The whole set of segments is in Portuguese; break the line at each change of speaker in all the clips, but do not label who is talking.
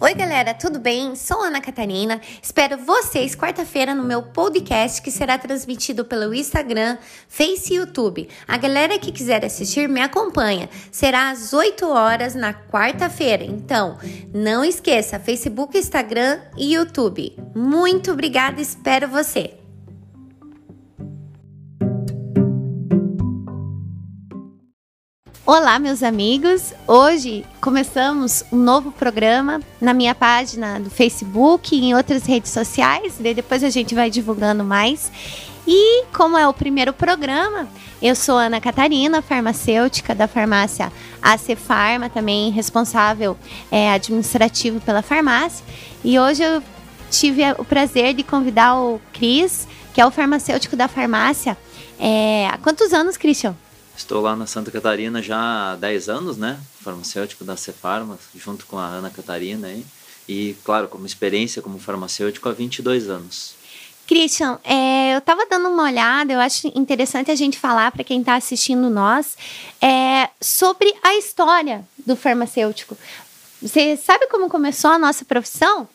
Oi, galera, tudo bem? Sou Ana Catarina. Espero vocês quarta-feira no meu podcast que será transmitido pelo Instagram, Face e YouTube. A galera que quiser assistir, me acompanha. Será às 8 horas na quarta-feira. Então, não esqueça, Facebook, Instagram e YouTube. Muito obrigada, espero você. Olá, meus amigos! Hoje começamos um novo programa na minha página do Facebook e em outras redes sociais, depois a gente vai divulgando mais. E como é o primeiro programa, eu sou Ana Catarina, farmacêutica da farmácia AC Farma, também responsável é, administrativo pela farmácia. E hoje eu tive o prazer de convidar o Cris, que é o farmacêutico da farmácia. É, há quantos anos, Christian?
Estou lá na Santa Catarina já há 10 anos, né? Farmacêutico da Cefarma, junto com a Ana Catarina aí. E, claro, como experiência como farmacêutico há 22 anos.
Christian, é, eu estava dando uma olhada, eu acho interessante a gente falar para quem está assistindo nós é, sobre a história do farmacêutico. Você sabe como começou a nossa profissão?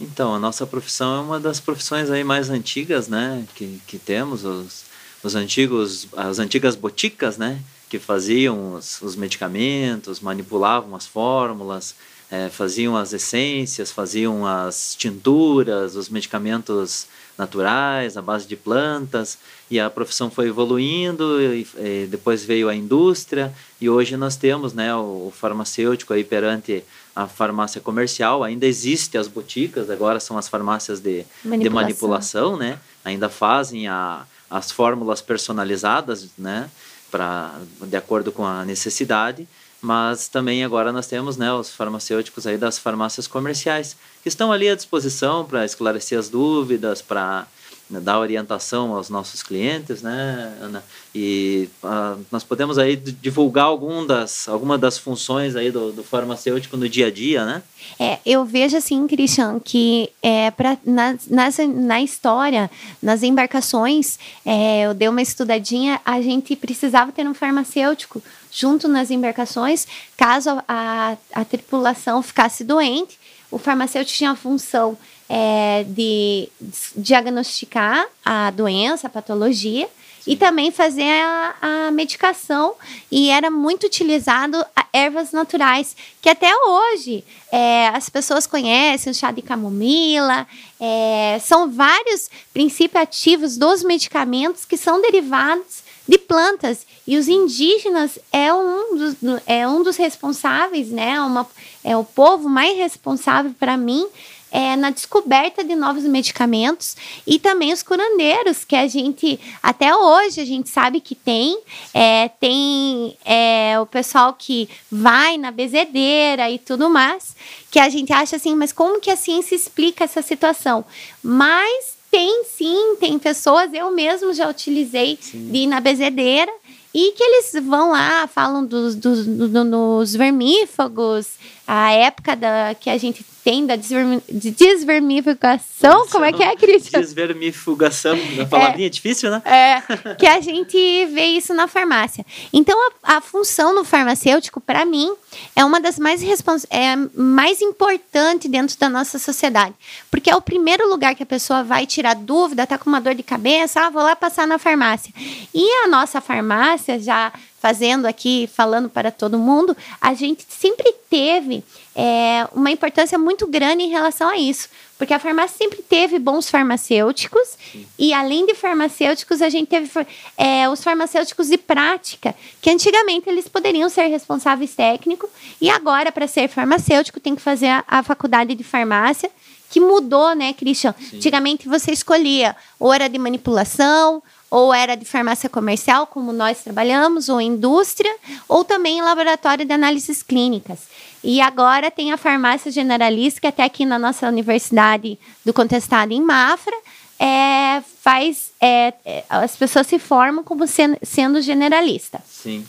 Então, a nossa profissão é uma das profissões aí mais antigas, né, que, que temos. Os, os antigos, as antigas boticas, né, que faziam os, os medicamentos, manipulavam as fórmulas, é, faziam as essências, faziam as tinturas, os medicamentos naturais, à base de plantas, e a profissão foi evoluindo, e, e depois veio a indústria, e hoje nós temos né, o, o farmacêutico aí perante a farmácia comercial, ainda existe as boticas, agora são as farmácias de manipulação, de manipulação né? ainda fazem a, as fórmulas personalizadas, né, para de acordo com a necessidade, mas também agora nós temos, né, os farmacêuticos aí das farmácias comerciais que estão ali à disposição para esclarecer as dúvidas, para né, dar orientação aos nossos clientes, né, Ana? E uh, nós podemos aí divulgar algum das, alguma das funções aí do, do, farmacêutico no dia a dia, né?
É, eu vejo assim, Christian, que é pra, na, nas, na história, nas embarcações, é, eu dei uma estudadinha, a gente precisava ter um farmacêutico junto nas embarcações, caso a, a, a tripulação ficasse doente, o farmacêutico tinha a função é, de diagnosticar a doença, a patologia, Sim. e também fazer a, a, medicação. E era muito utilizado ervas naturais, que até hoje é, as pessoas conhecem o chá de camomila. É, são vários princípios ativos dos medicamentos que são derivados de plantas. E os indígenas é um dos, é um dos responsáveis, né? Uma, é o povo mais responsável para mim é, na descoberta de novos medicamentos e também os curandeiros, que a gente, até hoje, a gente sabe que tem. É, tem é, o pessoal que vai na bezedeira e tudo mais, que a gente acha assim, mas como que a ciência explica essa situação? Mas tem sim, tem pessoas, eu mesmo já utilizei sim. de ir na bezedeira e que eles vão lá, falam dos, dos, dos, dos vermífagos, a época da, que a gente tem da desvermificação. Como é que é, Cristian?
Desvermifugação, uma palavrinha é, difícil, né?
É, que a gente vê isso na farmácia. Então, a, a função no farmacêutico, para mim, é uma das mais, é mais importantes dentro da nossa sociedade. Porque é o primeiro lugar que a pessoa vai tirar dúvida, tá com uma dor de cabeça, ah, vou lá passar na farmácia. E a nossa farmácia, já fazendo aqui, falando para todo mundo, a gente sempre teve é, uma importância muito grande em relação a isso. Porque a farmácia sempre teve bons farmacêuticos, e além de farmacêuticos, a gente teve é, os farmacêuticos de prática, que antigamente eles poderiam ser responsáveis técnicos, e agora, para ser farmacêutico, tem que fazer a, a faculdade de farmácia, que mudou, né, Christian? Sim. Antigamente você escolhia era de manipulação, ou era de farmácia comercial, como nós trabalhamos, ou indústria, ou também em laboratório de análises clínicas. E agora tem a farmácia generalista, que até aqui na nossa Universidade do Contestado, em Mafra, é, faz, é, é as pessoas se formam como sendo, sendo generalista.
Sim.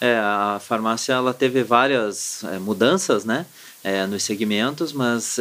É, a farmácia ela teve várias é, mudanças né, é, nos segmentos, mas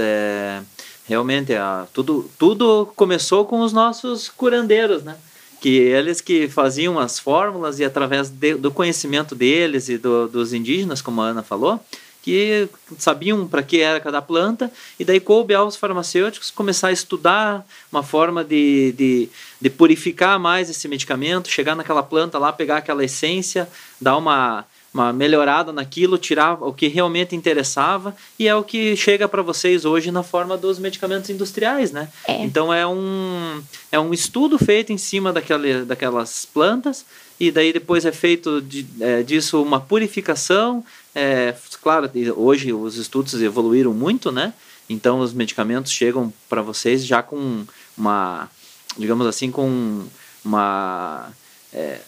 realmente a, tudo, tudo começou com os nossos curandeiros, né? Que eles que faziam as fórmulas e através de, do conhecimento deles e do, dos indígenas, como a Ana falou, que sabiam para que era cada planta, e daí coube aos farmacêuticos começar a estudar uma forma de, de, de purificar mais esse medicamento, chegar naquela planta lá, pegar aquela essência, dar uma uma melhorada naquilo, tirar o que realmente interessava e é o que chega para vocês hoje na forma dos medicamentos industriais, né? É. Então é um é um estudo feito em cima daquela, daquelas plantas e daí depois é feito de, é, disso uma purificação. É, claro, hoje os estudos evoluíram muito, né? Então os medicamentos chegam para vocês já com uma, digamos assim, com uma é,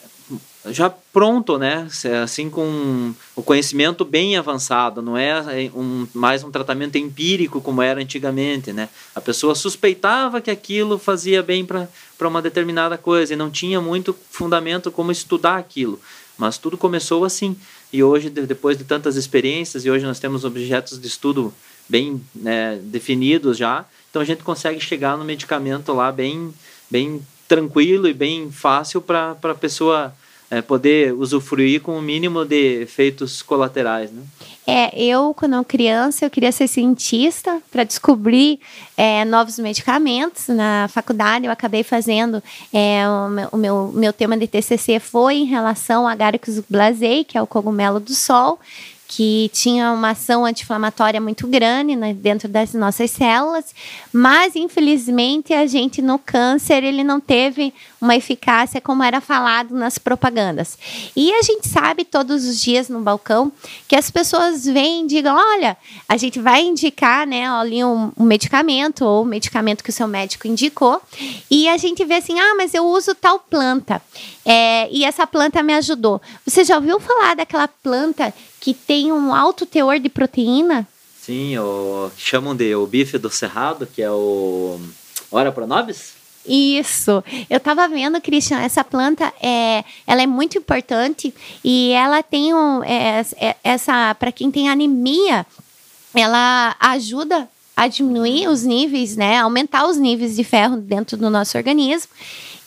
já pronto, né? Assim com o conhecimento bem avançado, não é um, mais um tratamento empírico como era antigamente, né? A pessoa suspeitava que aquilo fazia bem para uma determinada coisa e não tinha muito fundamento como estudar aquilo. Mas tudo começou assim. E hoje, depois de tantas experiências, e hoje nós temos objetos de estudo bem né, definidos já, então a gente consegue chegar no medicamento lá bem, bem tranquilo e bem fácil para a pessoa é, poder usufruir com o mínimo de efeitos colaterais, né?
É, eu, quando criança, eu queria ser cientista para descobrir é, novos medicamentos. Na faculdade, eu acabei fazendo é, o, meu, o meu, meu tema de TCC foi em relação a Agaricus blasei, que é o cogumelo do sol que tinha uma ação anti-inflamatória muito grande né, dentro das nossas células, mas infelizmente a gente no câncer ele não teve uma eficácia como era falado nas propagandas. E a gente sabe todos os dias no balcão que as pessoas vêm e digam, olha, a gente vai indicar, né, ali um, um medicamento ou o medicamento que o seu médico indicou, e a gente vê assim, ah, mas eu uso tal planta é, e essa planta me ajudou. Você já ouviu falar daquela planta que tem um alto teor de proteína?
Sim, o chamam de o bife do cerrado, que é o Ora Pronobis?
Isso. Eu estava vendo, Christian, essa planta é, ela é muito importante e ela tem um, é, é, essa para quem tem anemia, ela ajuda a diminuir os níveis, né, aumentar os níveis de ferro dentro do nosso organismo.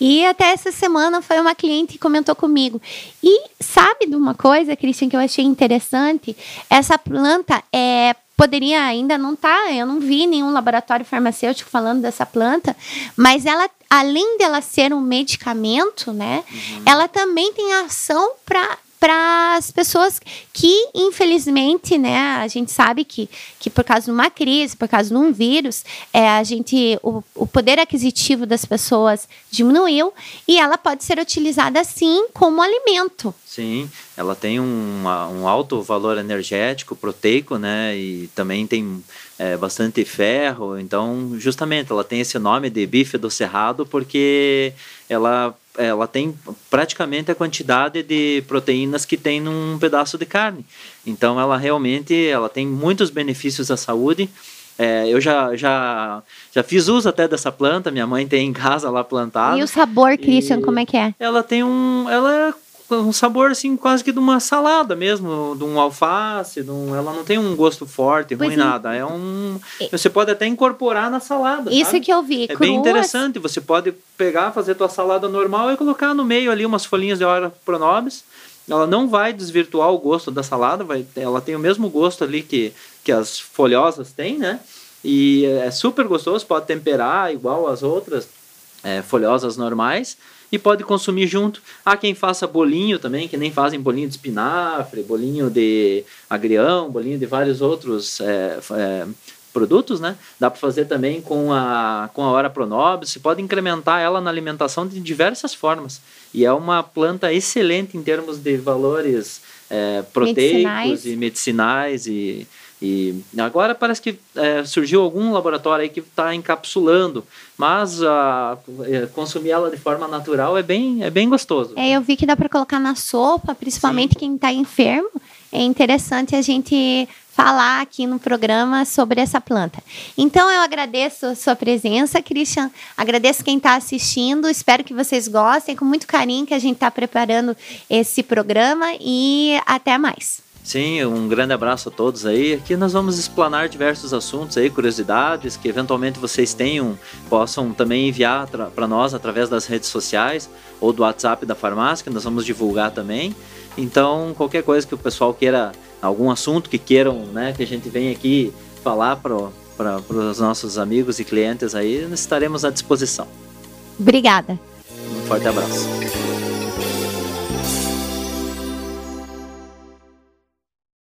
E até essa semana foi uma cliente que comentou comigo. E sabe de uma coisa, Christian, que eu achei interessante? Essa planta é poderia ainda não tá, eu não vi nenhum laboratório farmacêutico falando dessa planta, mas ela além dela ser um medicamento, né, uhum. ela também tem ação para para as pessoas que, infelizmente, né, a gente sabe que, que por causa de uma crise, por causa de um vírus, é, a gente, o, o poder aquisitivo das pessoas diminuiu e ela pode ser utilizada, sim, como alimento.
Sim, ela tem um, um alto valor energético, proteico, né, e também tem é, bastante ferro, então, justamente, ela tem esse nome de bife do cerrado porque ela ela tem praticamente a quantidade de proteínas que tem num pedaço de carne. Então ela realmente ela tem muitos benefícios à saúde. É, eu já, já, já fiz uso até dessa planta, minha mãe tem em casa lá plantada.
E o sabor, Christian, como é que é?
Ela tem um. Ela é um sabor assim quase que de uma salada mesmo, de um alface, de um, ela não tem um gosto forte, pois ruim é. nada. É um você pode até incorporar na salada.
Isso
sabe?
que eu vi.
É bem interessante. Você pode pegar, fazer tua salada normal e colocar no meio ali umas folhinhas de hora pronobis. Ela não vai desvirtuar o gosto da salada, vai, ela tem o mesmo gosto ali que, que as folhosas têm, né? E é super gostoso, pode temperar igual as outras é, folhosas normais e pode consumir junto. Há quem faça bolinho também, que nem fazem bolinho de espinafre, bolinho de agrião, bolinho de vários outros é, é, produtos, né? Dá para fazer também com a, com a hora pronobis, você pode incrementar ela na alimentação de diversas formas. E é uma planta excelente em termos de valores é, proteicos medicinais. e medicinais e e agora parece que é, surgiu algum laboratório aí que está encapsulando, mas a, é, consumir ela de forma natural é bem, é bem gostoso.
É, eu vi que dá para colocar na sopa, principalmente Sim. quem está enfermo. É interessante a gente falar aqui no programa sobre essa planta. Então eu agradeço a sua presença, Christian. Agradeço quem está assistindo. Espero que vocês gostem. Com muito carinho que a gente está preparando esse programa e até mais.
Sim, um grande abraço a todos aí. Aqui nós vamos explanar diversos assuntos aí, curiosidades que eventualmente vocês tenham, possam também enviar para nós através das redes sociais ou do WhatsApp da farmácia, que nós vamos divulgar também. Então, qualquer coisa que o pessoal queira algum assunto que queiram, né, que a gente venha aqui falar para os nossos amigos e clientes aí, estaremos à disposição.
Obrigada.
Um forte abraço.